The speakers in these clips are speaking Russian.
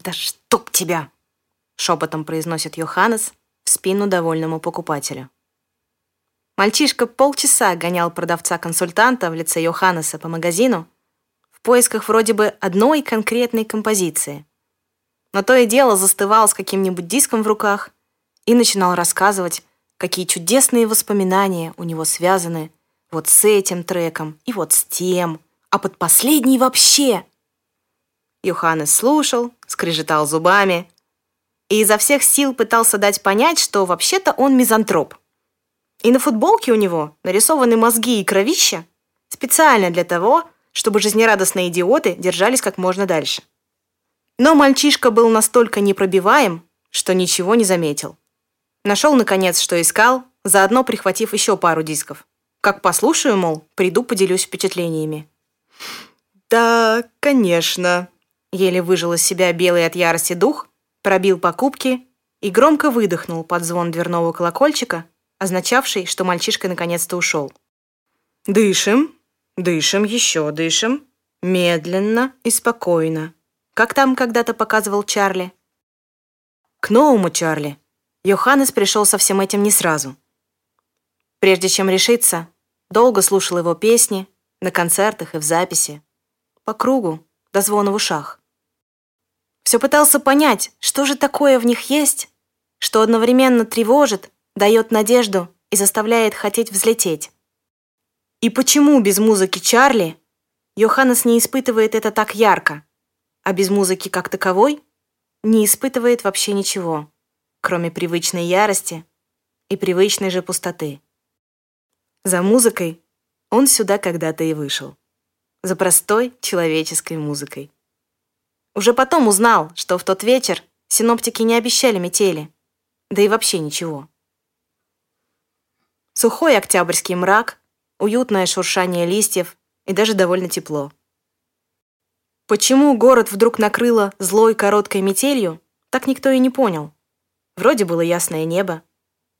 «Да чтоб тебя!» — шепотом произносит Йоханнес в спину довольному покупателю. Мальчишка полчаса гонял продавца-консультанта в лице Йоханнеса по магазину в поисках вроде бы одной конкретной композиции. Но то и дело застывал с каким-нибудь диском в руках и начинал рассказывать, какие чудесные воспоминания у него связаны вот с этим треком и вот с тем, а под последний вообще. Йоханнес слушал, скрежетал зубами и изо всех сил пытался дать понять, что вообще-то он мизантроп. И на футболке у него нарисованы мозги и кровища специально для того, чтобы жизнерадостные идиоты держались как можно дальше. Но мальчишка был настолько непробиваем, что ничего не заметил. Нашел, наконец, что искал, заодно прихватив еще пару дисков. Как послушаю, мол, приду поделюсь впечатлениями. «Да, конечно», — еле выжил из себя белый от ярости дух, пробил покупки и громко выдохнул под звон дверного колокольчика, означавший, что мальчишка наконец-то ушел. «Дышим, дышим, еще дышим, медленно и спокойно, как там когда-то показывал Чарли». К новому Чарли Йоханнес пришел со всем этим не сразу. Прежде чем решиться, долго слушал его песни на концертах и в записи, по кругу, до звона в ушах. Все пытался понять, что же такое в них есть, что одновременно тревожит, дает надежду и заставляет хотеть взлететь. И почему без музыки Чарли Йоханнес не испытывает это так ярко, а без музыки как таковой не испытывает вообще ничего, кроме привычной ярости и привычной же пустоты. За музыкой он сюда когда-то и вышел. За простой человеческой музыкой. Уже потом узнал, что в тот вечер синоптики не обещали метели, да и вообще ничего. Сухой октябрьский мрак, уютное шуршание листьев и даже довольно тепло. Почему город вдруг накрыло злой короткой метелью, так никто и не понял. Вроде было ясное небо,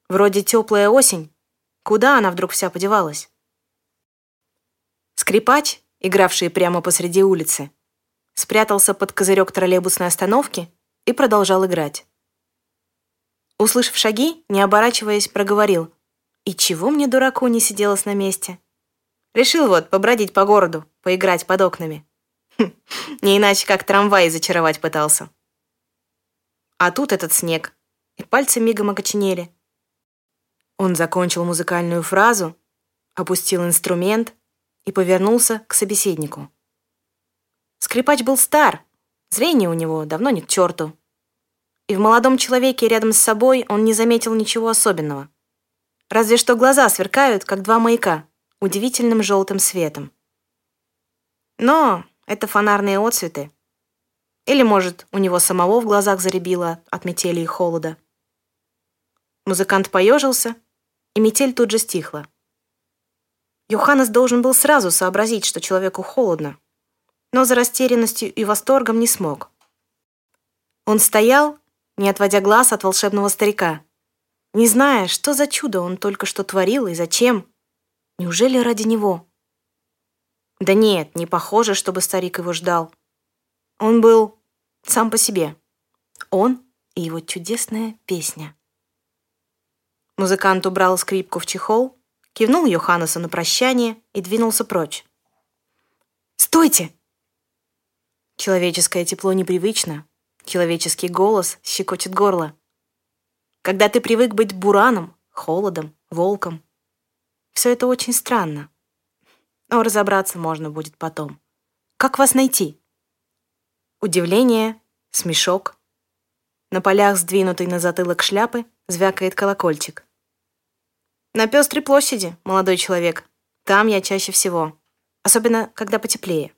вроде теплая осень, Куда она вдруг вся подевалась? Скрипач, игравший прямо посреди улицы, спрятался под козырек троллейбусной остановки и продолжал играть. Услышав шаги, не оборачиваясь, проговорил. «И чего мне, дураку, не сиделось на месте?» Решил вот побродить по городу, поиграть под окнами. Хм, не иначе, как трамвай зачаровать пытался. А тут этот снег, и пальцы мигом окоченели. Он закончил музыкальную фразу, опустил инструмент и повернулся к собеседнику. Скрипач был стар, зрение у него давно не к черту. И в молодом человеке рядом с собой он не заметил ничего особенного. Разве что глаза сверкают, как два маяка, удивительным желтым светом. Но это фонарные отцветы. Или, может, у него самого в глазах заребило от метели и холода. Музыкант поежился и метель тут же стихла. Йоханнес должен был сразу сообразить, что человеку холодно, но за растерянностью и восторгом не смог. Он стоял, не отводя глаз от волшебного старика, не зная, что за чудо он только что творил и зачем. Неужели ради него? Да нет, не похоже, чтобы старик его ждал. Он был сам по себе. Он и его чудесная песня. Музыкант убрал скрипку в чехол, кивнул Йоханнесу на прощание и двинулся прочь. «Стойте!» Человеческое тепло непривычно, человеческий голос щекочет горло. Когда ты привык быть бураном, холодом, волком, все это очень странно. Но разобраться можно будет потом. Как вас найти? Удивление, смешок. На полях, сдвинутой на затылок шляпы, звякает колокольчик. На Пестрой площади, молодой человек. Там я чаще всего. Особенно, когда потеплее.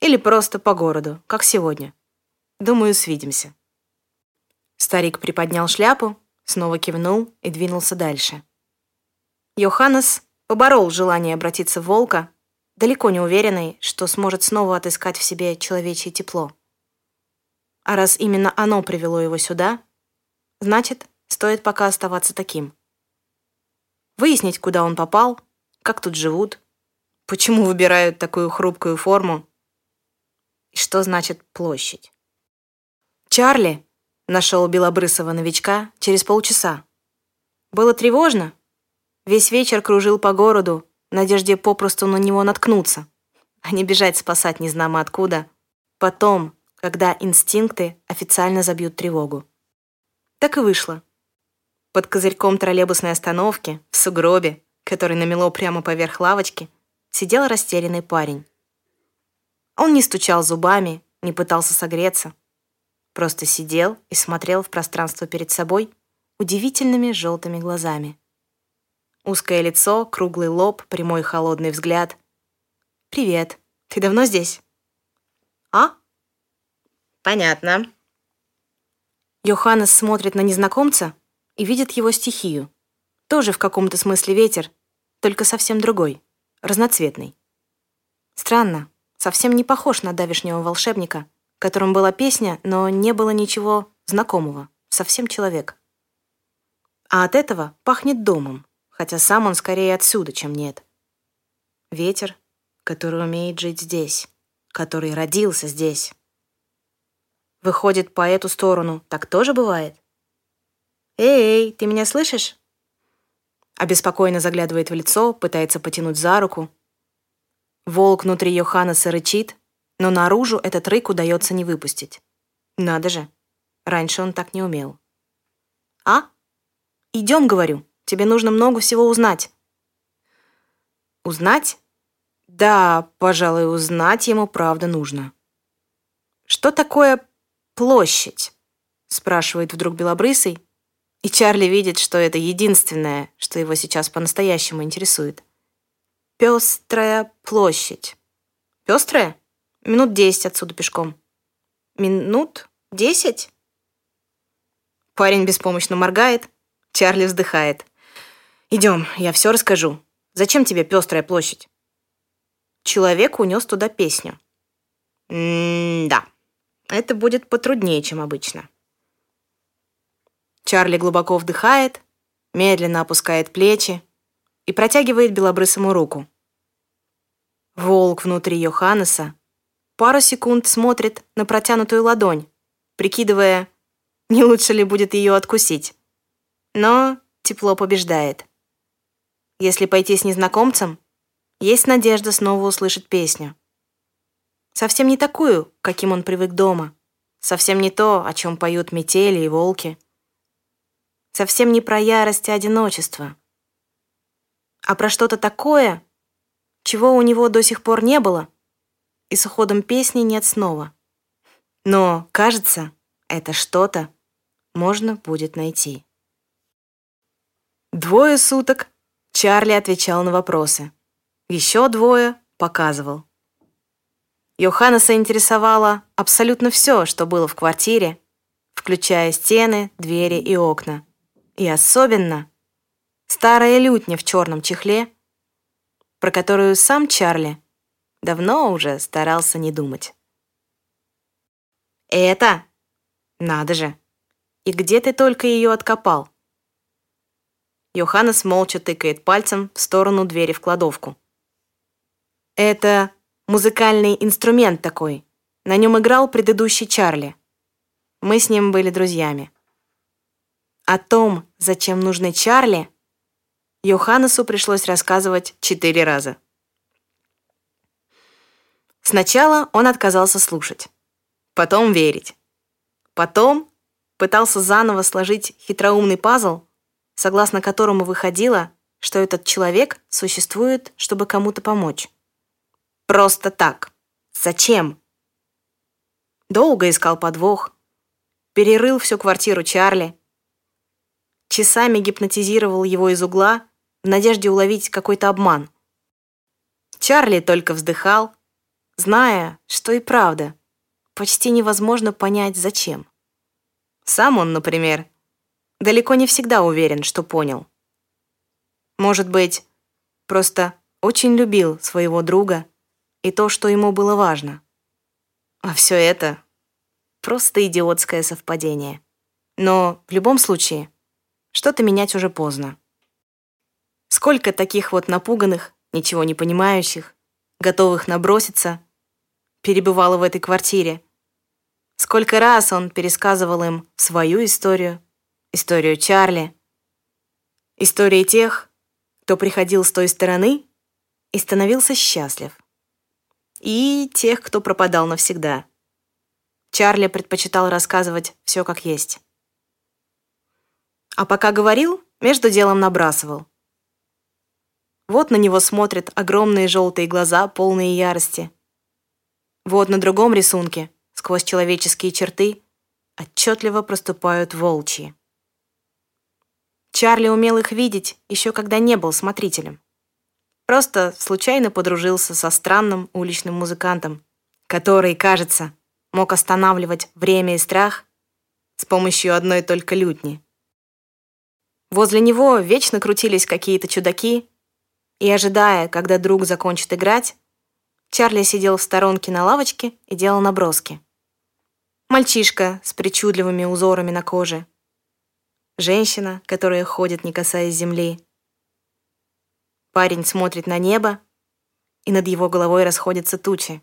Или просто по городу, как сегодня. Думаю, свидимся. Старик приподнял шляпу, снова кивнул и двинулся дальше. Йоханнес поборол желание обратиться в волка, далеко не уверенный, что сможет снова отыскать в себе человечье тепло. А раз именно оно привело его сюда, значит, стоит пока оставаться таким выяснить, куда он попал, как тут живут, почему выбирают такую хрупкую форму что значит площадь. Чарли нашел белобрысого новичка через полчаса. Было тревожно. Весь вечер кружил по городу, в надежде попросту на него наткнуться, а не бежать спасать незнамо откуда. Потом, когда инстинкты официально забьют тревогу. Так и вышло. Под козырьком троллейбусной остановки, в сугробе, который намело прямо поверх лавочки, сидел растерянный парень. Он не стучал зубами, не пытался согреться. Просто сидел и смотрел в пространство перед собой удивительными желтыми глазами. Узкое лицо, круглый лоб, прямой холодный взгляд. «Привет. Ты давно здесь?» «А?» «Понятно». Йоханнес смотрит на незнакомца и видит его стихию. Тоже в каком-то смысле ветер, только совсем другой, разноцветный. Странно, совсем не похож на давишнего волшебника, которым была песня, но не было ничего знакомого, совсем человек. А от этого пахнет домом, хотя сам он скорее отсюда, чем нет. Ветер, который умеет жить здесь, который родился здесь. Выходит, по эту сторону так тоже бывает? «Эй, ты меня слышишь?» Обеспокоенно заглядывает в лицо, пытается потянуть за руку. Волк внутри Йоханнеса рычит, но наружу этот рык удается не выпустить. Надо же, раньше он так не умел. «А? Идем, говорю, тебе нужно много всего узнать». «Узнать?» Да, пожалуй, узнать ему правда нужно. «Что такое площадь?» спрашивает вдруг Белобрысый, и Чарли видит, что это единственное, что его сейчас по-настоящему интересует. Пестрая площадь. Пестрая? Минут десять отсюда пешком. Минут десять? Парень беспомощно моргает, Чарли вздыхает. Идем, я все расскажу. Зачем тебе пестрая площадь? Человек унес туда песню. М-да, это будет потруднее, чем обычно. Чарли глубоко вдыхает, медленно опускает плечи и протягивает белобрысому руку. Волк внутри Йоханнеса пару секунд смотрит на протянутую ладонь, прикидывая, не лучше ли будет ее откусить. Но тепло побеждает. Если пойти с незнакомцем, есть надежда снова услышать песню. Совсем не такую, каким он привык дома. Совсем не то, о чем поют метели и волки совсем не про ярость и одиночество, а про что-то такое, чего у него до сих пор не было, и с уходом песни нет снова. Но, кажется, это что-то можно будет найти. Двое суток Чарли отвечал на вопросы. Еще двое показывал. Йоханнеса интересовало абсолютно все, что было в квартире, включая стены, двери и окна. И особенно старая лютня в черном чехле, про которую сам Чарли давно уже старался не думать. «Это? Надо же! И где ты только ее откопал?» Йоханнес молча тыкает пальцем в сторону двери в кладовку. «Это музыкальный инструмент такой. На нем играл предыдущий Чарли. Мы с ним были друзьями. О том, зачем нужны Чарли, Йоханнесу пришлось рассказывать четыре раза. Сначала он отказался слушать, потом верить. Потом пытался заново сложить хитроумный пазл, согласно которому выходило, что этот человек существует, чтобы кому-то помочь. Просто так. Зачем? Долго искал подвох, перерыл всю квартиру Чарли, часами гипнотизировал его из угла в надежде уловить какой-то обман. Чарли только вздыхал, зная, что и правда, почти невозможно понять, зачем. Сам он, например, далеко не всегда уверен, что понял. Может быть, просто очень любил своего друга и то, что ему было важно. А все это — просто идиотское совпадение. Но в любом случае — что-то менять уже поздно. Сколько таких вот напуганных, ничего не понимающих, готовых наброситься, перебывало в этой квартире. Сколько раз он пересказывал им свою историю, историю Чарли, истории тех, кто приходил с той стороны и становился счастлив, и тех, кто пропадал навсегда. Чарли предпочитал рассказывать все как есть. А пока говорил, между делом набрасывал. Вот на него смотрят огромные желтые глаза, полные ярости. Вот на другом рисунке, сквозь человеческие черты, отчетливо проступают волчьи. Чарли умел их видеть еще когда не был смотрителем. Просто случайно подружился со странным уличным музыкантом, который, кажется, мог останавливать время и страх с помощью одной только лютни. Возле него вечно крутились какие-то чудаки, и, ожидая, когда друг закончит играть, Чарли сидел в сторонке на лавочке и делал наброски. Мальчишка с причудливыми узорами на коже. Женщина, которая ходит, не касаясь земли. Парень смотрит на небо, и над его головой расходятся тучи.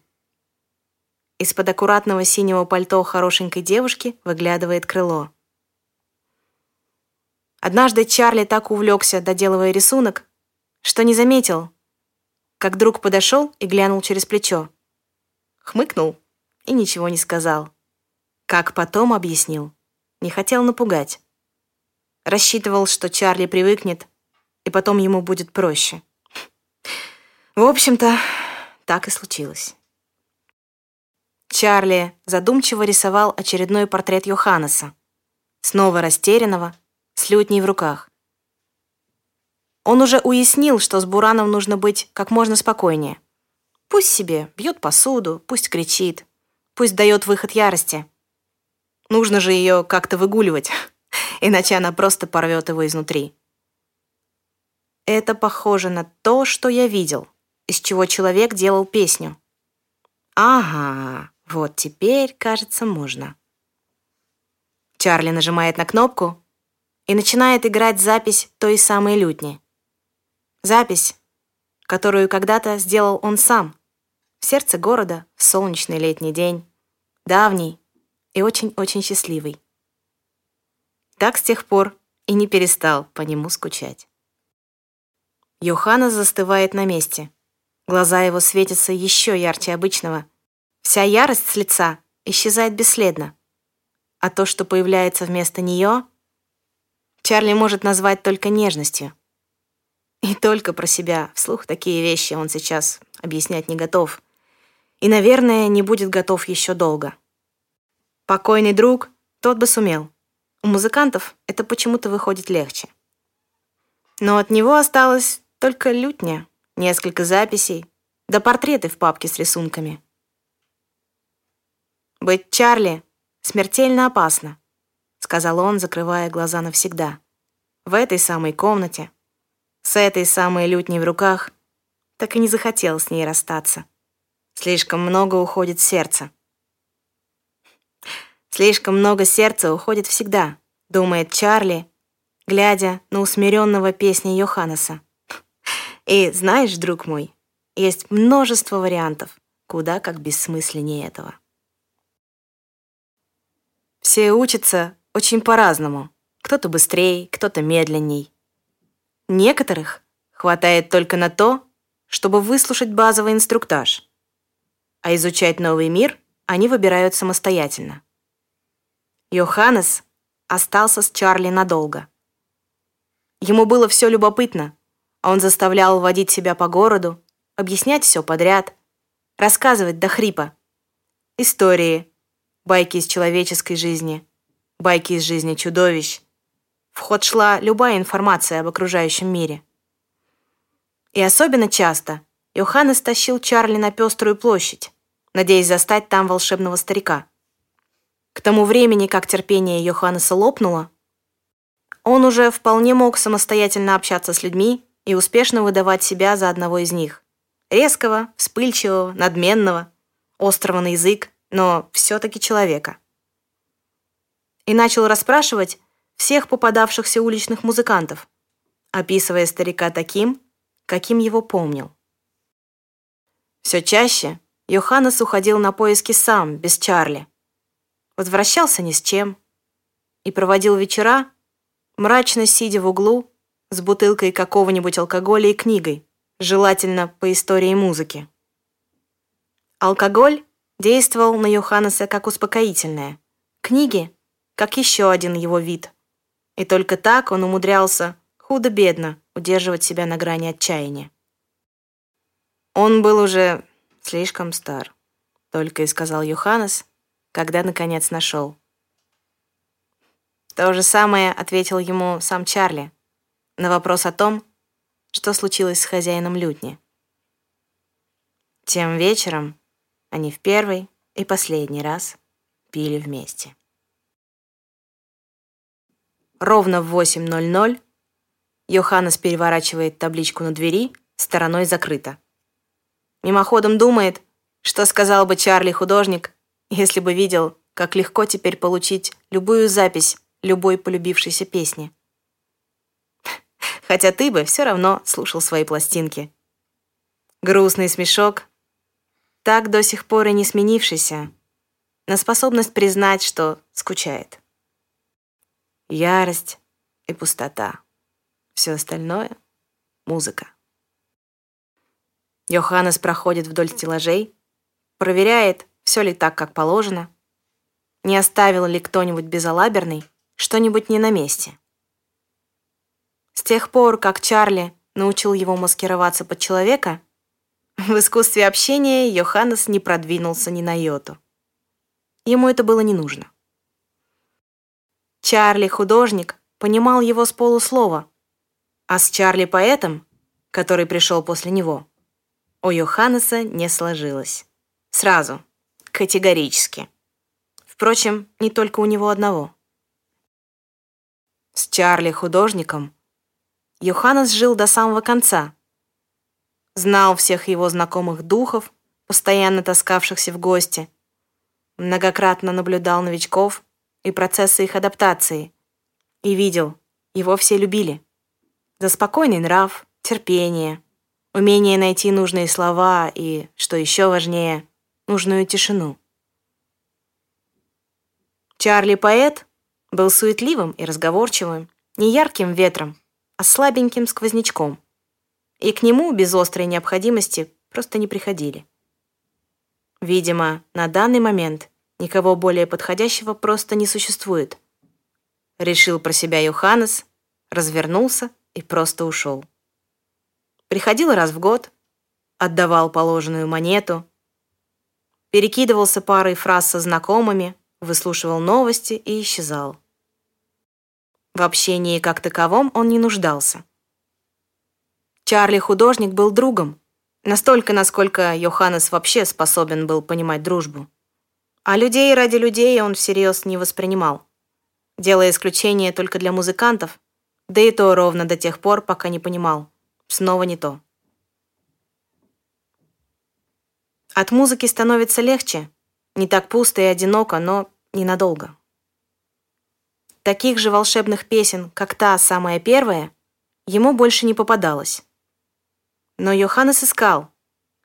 Из-под аккуратного синего пальто хорошенькой девушки выглядывает крыло. Однажды Чарли так увлекся, доделывая рисунок, что не заметил, как друг подошел и глянул через плечо. Хмыкнул и ничего не сказал. Как потом объяснил, не хотел напугать. Рассчитывал, что Чарли привыкнет, и потом ему будет проще. В общем-то, так и случилось. Чарли задумчиво рисовал очередной портрет Йоханнеса, снова растерянного, с лютней в руках. Он уже уяснил, что с Бураном нужно быть как можно спокойнее. Пусть себе бьет посуду, пусть кричит, пусть дает выход ярости. Нужно же ее как-то выгуливать, иначе она просто порвет его изнутри. Это похоже на то, что я видел, из чего человек делал песню. Ага, вот теперь, кажется, можно. Чарли нажимает на кнопку, и начинает играть запись той самой лютни. Запись, которую когда-то сделал он сам, в сердце города, в солнечный летний день, давний и очень-очень счастливый. Так с тех пор и не перестал по нему скучать. Йоханна застывает на месте. Глаза его светятся еще ярче обычного. Вся ярость с лица исчезает бесследно. А то, что появляется вместо нее, Чарли может назвать только нежностью. И только про себя. Вслух такие вещи он сейчас объяснять не готов. И, наверное, не будет готов еще долго. Покойный друг, тот бы сумел. У музыкантов это почему-то выходит легче. Но от него осталось только лютня, несколько записей, да портреты в папке с рисунками. Быть Чарли смертельно опасно сказал он, закрывая глаза навсегда. В этой самой комнате, с этой самой лютней в руках, так и не захотел с ней расстаться. Слишком много уходит сердца. Слишком много сердца уходит всегда, думает Чарли, глядя на усмиренного песни Йоханнеса. И знаешь, друг мой, есть множество вариантов, куда как бессмысленнее этого. Все учатся очень по-разному. Кто-то быстрее, кто-то медленней. Некоторых хватает только на то, чтобы выслушать базовый инструктаж. А изучать новый мир они выбирают самостоятельно. Йоханнес остался с Чарли надолго. Ему было все любопытно, а он заставлял водить себя по городу, объяснять все подряд, рассказывать до хрипа. Истории, байки из человеческой жизни — байки из жизни чудовищ. В ход шла любая информация об окружающем мире. И особенно часто Йоханнес тащил Чарли на пеструю площадь, надеясь застать там волшебного старика. К тому времени, как терпение Йоханнеса лопнуло, он уже вполне мог самостоятельно общаться с людьми и успешно выдавать себя за одного из них. Резкого, вспыльчивого, надменного, острого на язык, но все-таки человека и начал расспрашивать всех попадавшихся уличных музыкантов, описывая старика таким, каким его помнил. Все чаще Йоханнес уходил на поиски сам, без Чарли. возвращался ни с чем и проводил вечера, мрачно сидя в углу с бутылкой какого-нибудь алкоголя и книгой, желательно по истории музыки. Алкоголь действовал на Йоханнеса как успокоительное, книги — как еще один его вид. И только так он умудрялся худо-бедно удерживать себя на грани отчаяния. Он был уже слишком стар, только и сказал Йоханнес, когда наконец нашел. То же самое ответил ему сам Чарли на вопрос о том, что случилось с хозяином лютни. Тем вечером они в первый и последний раз пили вместе. Ровно в 8.00 Йоханнес переворачивает табличку на двери «Стороной закрыто». Мимоходом думает, что сказал бы Чарли-художник, если бы видел, как легко теперь получить любую запись любой полюбившейся песни. Хотя ты бы все равно слушал свои пластинки. Грустный смешок, так до сих пор и не сменившийся, на способность признать, что скучает. Ярость и пустота. Все остальное — музыка. Йоханнес проходит вдоль стеллажей, проверяет, все ли так, как положено, не оставил ли кто-нибудь безалаберный что-нибудь не на месте. С тех пор, как Чарли научил его маскироваться под человека, в искусстве общения Йоханнес не продвинулся ни на йоту. Ему это было не нужно. Чарли, художник, понимал его с полуслова, а с Чарли, поэтом, который пришел после него, у Йоханнеса не сложилось. Сразу, категорически. Впрочем, не только у него одного. С Чарли художником Йоханнес жил до самого конца. Знал всех его знакомых духов, постоянно таскавшихся в гости. Многократно наблюдал новичков и процессы их адаптации. И видел, его все любили. За спокойный нрав, терпение, умение найти нужные слова и, что еще важнее, нужную тишину. Чарли-поэт был суетливым и разговорчивым, не ярким ветром, а слабеньким сквознячком. И к нему без острой необходимости просто не приходили. Видимо, на данный момент никого более подходящего просто не существует. Решил про себя Йоханнес, развернулся и просто ушел. Приходил раз в год, отдавал положенную монету, перекидывался парой фраз со знакомыми, выслушивал новости и исчезал. В общении как таковом он не нуждался. Чарли-художник был другом, настолько, насколько Йоханнес вообще способен был понимать дружбу. А людей ради людей он всерьез не воспринимал, делая исключение только для музыкантов, да и то ровно до тех пор, пока не понимал. Снова не то. От музыки становится легче, не так пусто и одиноко, но ненадолго. Таких же волшебных песен, как та самая первая, ему больше не попадалось. Но Йоханнес искал,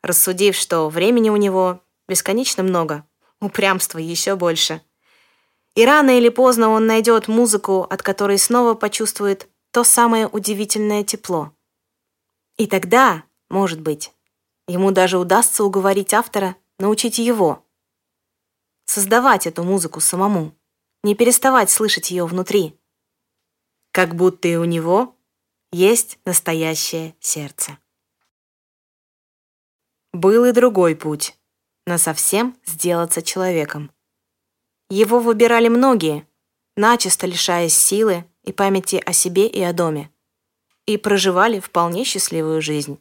рассудив, что времени у него бесконечно много, упрямства еще больше. И рано или поздно он найдет музыку, от которой снова почувствует то самое удивительное тепло. И тогда, может быть, ему даже удастся уговорить автора научить его создавать эту музыку самому не переставать слышать ее внутри. Как будто и у него есть настоящее сердце. Был и другой путь — насовсем сделаться человеком. Его выбирали многие, начисто лишаясь силы и памяти о себе и о доме, и проживали вполне счастливую жизнь.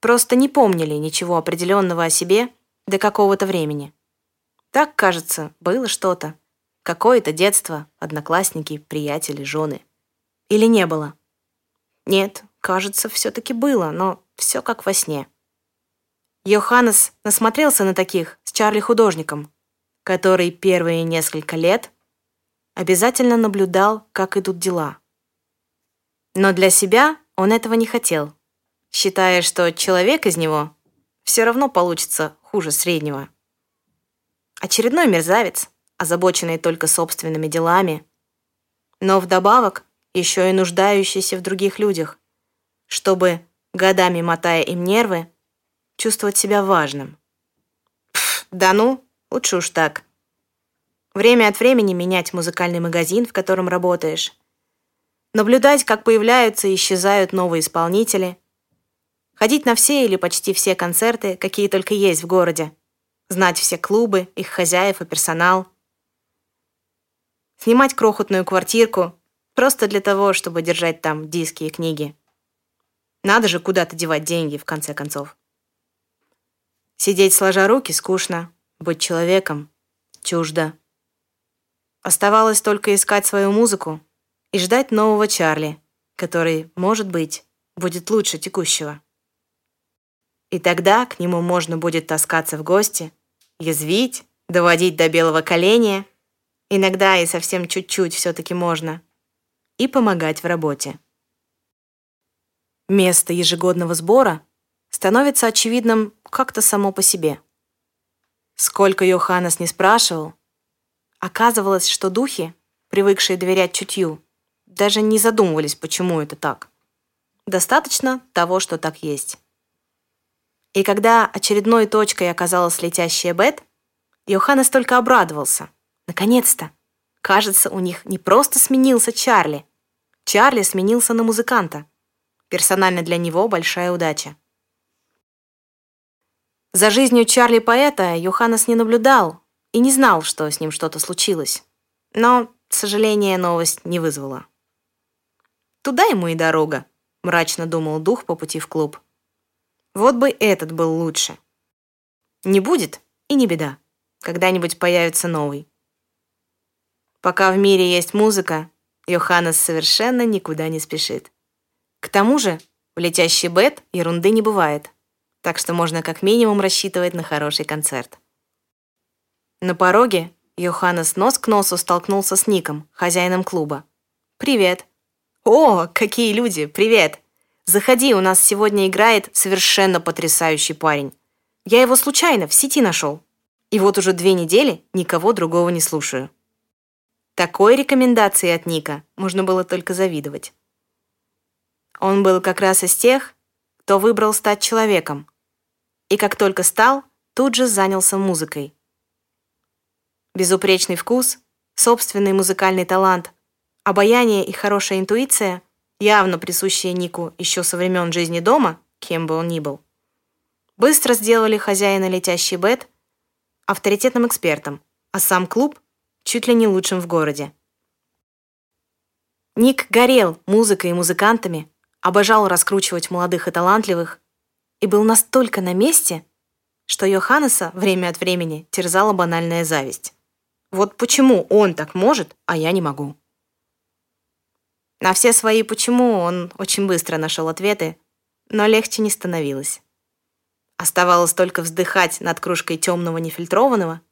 Просто не помнили ничего определенного о себе до какого-то времени. Так, кажется, было что-то. Какое-то детство, одноклассники, приятели, жены. Или не было? Нет, кажется, все-таки было, но все как во сне. Йоханнес насмотрелся на таких с Чарли-художником, который первые несколько лет обязательно наблюдал, как идут дела. Но для себя он этого не хотел, считая, что человек из него все равно получится хуже среднего. Очередной мерзавец, озабоченные только собственными делами, но вдобавок еще и нуждающиеся в других людях, чтобы, годами мотая им нервы, чувствовать себя важным. Пф, да ну, лучше уж так. Время от времени менять музыкальный магазин, в котором работаешь. Наблюдать, как появляются и исчезают новые исполнители. Ходить на все или почти все концерты, какие только есть в городе. Знать все клубы, их хозяев и персонал. Снимать крохотную квартирку просто для того, чтобы держать там диски и книги. Надо же куда-то девать деньги, в конце концов. Сидеть сложа руки скучно, быть человеком чуждо. Оставалось только искать свою музыку и ждать нового Чарли, который, может быть, будет лучше текущего. И тогда к нему можно будет таскаться в гости, язвить, доводить до белого коленя, иногда и совсем чуть-чуть все-таки можно, и помогать в работе. Место ежегодного сбора становится очевидным как-то само по себе. Сколько Йоханнес не спрашивал, оказывалось, что духи, привыкшие доверять чутью, даже не задумывались, почему это так. Достаточно того, что так есть. И когда очередной точкой оказалась летящая Бет, Йоханнес только обрадовался. Наконец-то! Кажется, у них не просто сменился Чарли. Чарли сменился на музыканта. Персонально для него большая удача. За жизнью Чарли-поэта Йоханнес не наблюдал и не знал, что с ним что-то случилось. Но, к сожалению, новость не вызвала. Туда ему и дорога, мрачно думал дух по пути в клуб. Вот бы этот был лучше. Не будет, и не беда. Когда-нибудь появится новый. Пока в мире есть музыка, Йоханнес совершенно никуда не спешит. К тому же, в летящий бет ерунды не бывает так что можно как минимум рассчитывать на хороший концерт. На пороге Йоханнес нос к носу столкнулся с Ником, хозяином клуба. «Привет!» «О, какие люди! Привет! Заходи, у нас сегодня играет совершенно потрясающий парень. Я его случайно в сети нашел. И вот уже две недели никого другого не слушаю». Такой рекомендации от Ника можно было только завидовать. Он был как раз из тех, кто выбрал стать человеком, и как только стал, тут же занялся музыкой. Безупречный вкус, собственный музыкальный талант, обаяние и хорошая интуиция, явно присущие Нику еще со времен жизни дома, кем бы он ни был, быстро сделали хозяина летящий бет авторитетным экспертом, а сам клуб чуть ли не лучшим в городе. Ник горел музыкой и музыкантами, обожал раскручивать молодых и талантливых, и был настолько на месте, что Йоханнеса время от времени терзала банальная зависть. Вот почему он так может, а я не могу. На все свои «почему» он очень быстро нашел ответы, но легче не становилось. Оставалось только вздыхать над кружкой темного нефильтрованного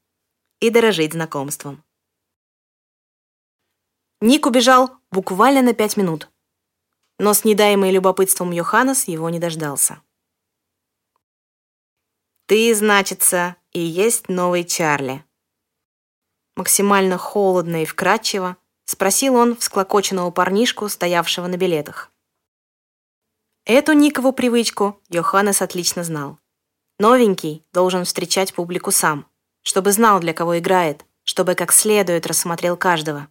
и дорожить знакомством. Ник убежал буквально на пять минут, но с недаемой любопытством Йоханнес его не дождался. Ты, значится, и есть новый Чарли. Максимально холодно и вкрадчиво спросил он всклокоченного парнишку, стоявшего на билетах. Эту Никову привычку Йоханнес отлично знал. Новенький должен встречать публику сам, чтобы знал, для кого играет, чтобы как следует рассмотрел каждого.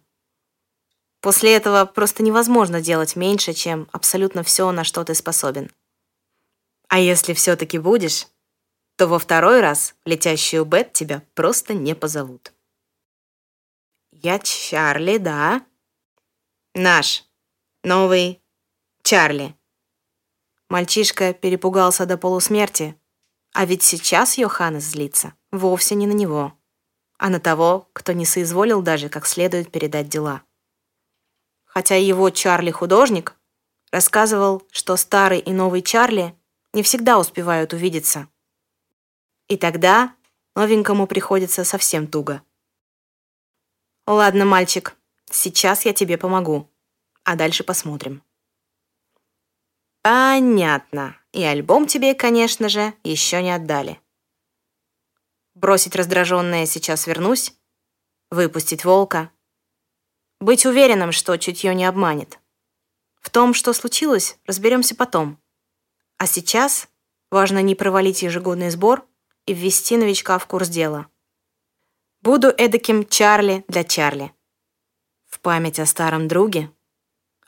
После этого просто невозможно делать меньше, чем абсолютно все, на что ты способен. А если все-таки будешь, то во второй раз летящую Бет тебя просто не позовут. Я Чарли, да? Наш. Новый Чарли. Мальчишка перепугался до полусмерти. А ведь сейчас Йоханнес злится вовсе не на него, а на того, кто не соизволил даже как следует передать дела. Хотя его Чарли-художник рассказывал, что старый и новый Чарли не всегда успевают увидеться — и тогда новенькому приходится совсем туго. Ладно, мальчик, сейчас я тебе помогу. А дальше посмотрим. Понятно. И альбом тебе, конечно же, еще не отдали. Бросить раздраженное сейчас вернусь? выпустить волка, быть уверенным, что чутье не обманет. В том, что случилось, разберемся потом. А сейчас важно не провалить ежегодный сбор и ввести новичка в курс дела. Буду эдаким Чарли для Чарли. В память о старом друге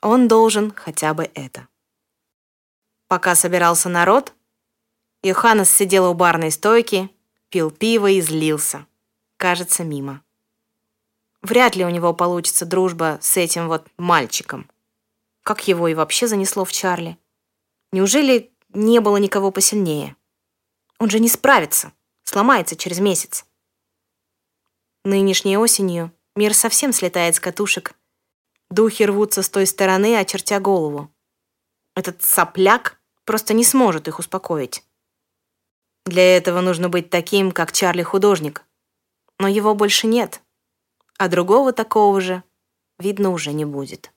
он должен хотя бы это. Пока собирался народ, Йоханнес сидел у барной стойки, пил пиво и злился. Кажется, мимо. Вряд ли у него получится дружба с этим вот мальчиком. Как его и вообще занесло в Чарли? Неужели не было никого посильнее? Он же не справится, сломается через месяц. Нынешней осенью мир совсем слетает с катушек. Духи рвутся с той стороны, очертя голову. Этот сопляк просто не сможет их успокоить. Для этого нужно быть таким, как Чарли-художник. Но его больше нет а другого такого же, видно, уже не будет.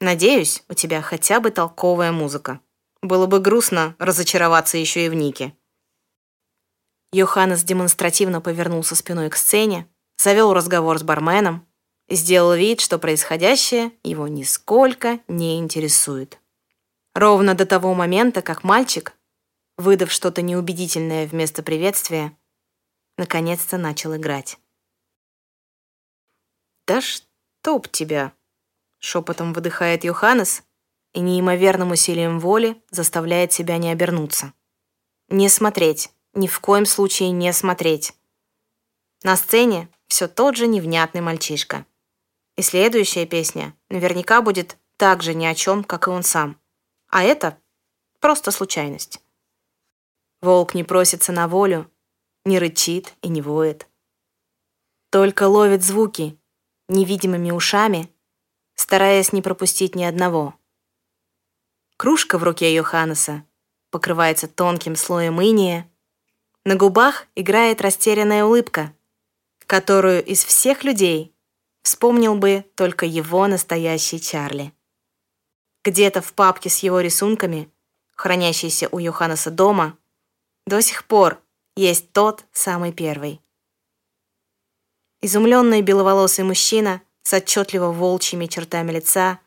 Надеюсь, у тебя хотя бы толковая музыка. Было бы грустно разочароваться еще и в Нике. Йоханнес демонстративно повернулся спиной к сцене, завел разговор с барменом сделал вид, что происходящее его нисколько не интересует. Ровно до того момента, как мальчик, выдав что-то неубедительное вместо приветствия, наконец-то начал играть. «Да чтоб тебя!» Шепотом выдыхает Йоханнес и неимоверным усилием воли заставляет себя не обернуться. Не смотреть, ни в коем случае не смотреть. На сцене все тот же невнятный мальчишка. И следующая песня наверняка будет так же ни о чем, как и он сам. А это просто случайность. Волк не просится на волю, не рычит и не воет. Только ловит звуки невидимыми ушами, стараясь не пропустить ни одного. Кружка в руке Йоханнеса покрывается тонким слоем иния, на губах играет растерянная улыбка, которую из всех людей вспомнил бы только его настоящий Чарли. Где-то в папке с его рисунками, хранящейся у Йоханнеса дома, до сих пор есть тот самый первый. Изумленный беловолосый мужчина с отчетливо волчьими чертами лица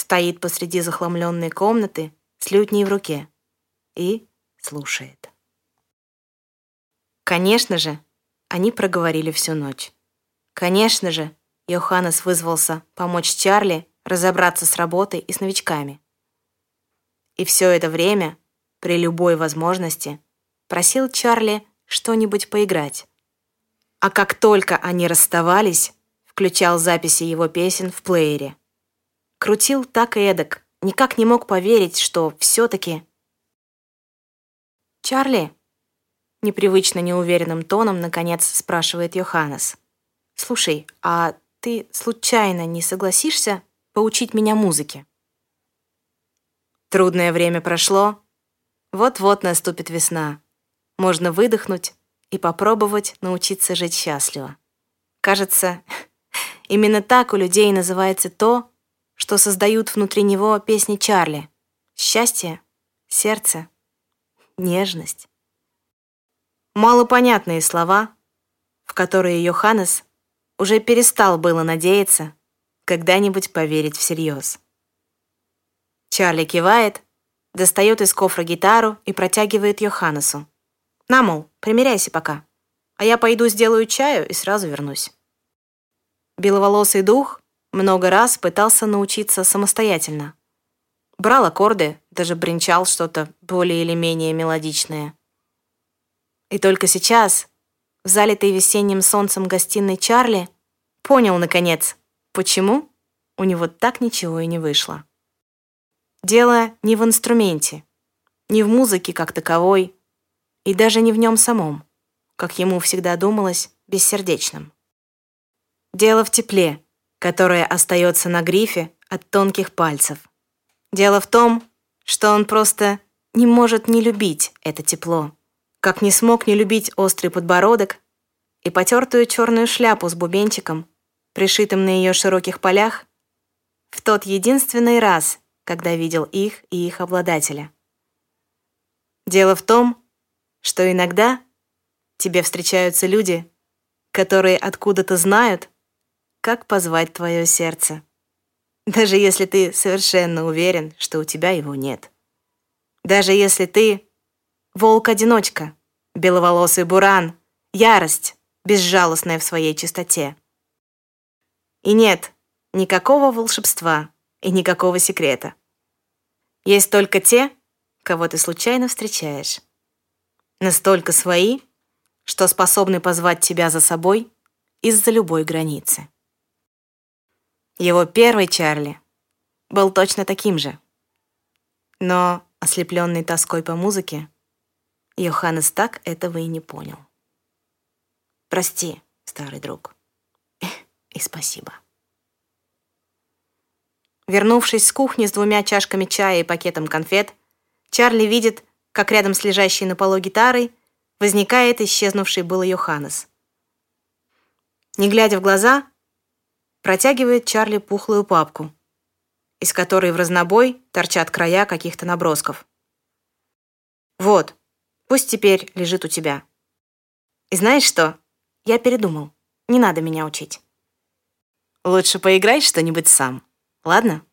стоит посреди захламленной комнаты с лютней в руке и слушает. Конечно же, они проговорили всю ночь. Конечно же, Йоханнес вызвался помочь Чарли разобраться с работой и с новичками. И все это время, при любой возможности, просил Чарли что-нибудь поиграть. А как только они расставались, включал записи его песен в плеере. Крутил так и эдак, никак не мог поверить, что все-таки... «Чарли?» Непривычно неуверенным тоном, наконец, спрашивает Йоханнес. «Слушай, а ты случайно не согласишься поучить меня музыке?» Трудное время прошло. Вот-вот наступит весна. Можно выдохнуть и попробовать научиться жить счастливо. Кажется, именно так у людей называется то, что создают внутри него песни Чарли. Счастье, сердце, нежность. Малопонятные слова, в которые Йоханнес уже перестал было надеяться когда-нибудь поверить всерьез. Чарли кивает, достает из кофра гитару и протягивает Йоханнесу. На, мол, примеряйся пока. А я пойду сделаю чаю и сразу вернусь. Беловолосый дух много раз пытался научиться самостоятельно. Брал аккорды, даже бренчал что-то более или менее мелодичное. И только сейчас, в залитой весенним солнцем гостиной Чарли, понял, наконец, почему у него так ничего и не вышло. Дело не в инструменте, не в музыке как таковой, и даже не в нем самом, как ему всегда думалось, бессердечным. Дело в тепле, которое остается на грифе от тонких пальцев. Дело в том, что он просто не может не любить это тепло, как не смог не любить острый подбородок и потертую черную шляпу с бубенчиком, пришитым на ее широких полях, в тот единственный раз, когда видел их и их обладателя. Дело в том, что иногда тебе встречаются люди, которые откуда-то знают, как позвать твое сердце, даже если ты совершенно уверен, что у тебя его нет. Даже если ты волк-одиночка, беловолосый буран, ярость, безжалостная в своей чистоте. И нет никакого волшебства и никакого секрета. Есть только те, кого ты случайно встречаешь. Настолько свои, что способны позвать тебя за собой из-за любой границы. Его первый Чарли был точно таким же. Но, ослепленный тоской по музыке, Йоханнес так этого и не понял. Прости, старый друг. И спасибо. Вернувшись с кухни с двумя чашками чая и пакетом конфет, Чарли видит, как рядом с лежащей на полу гитарой возникает исчезнувший был Йоханнес. Не глядя в глаза, протягивает Чарли пухлую папку, из которой в разнобой торчат края каких-то набросков. «Вот, пусть теперь лежит у тебя. И знаешь что? Я передумал. Не надо меня учить. Лучше поиграй что-нибудь сам, ладно?»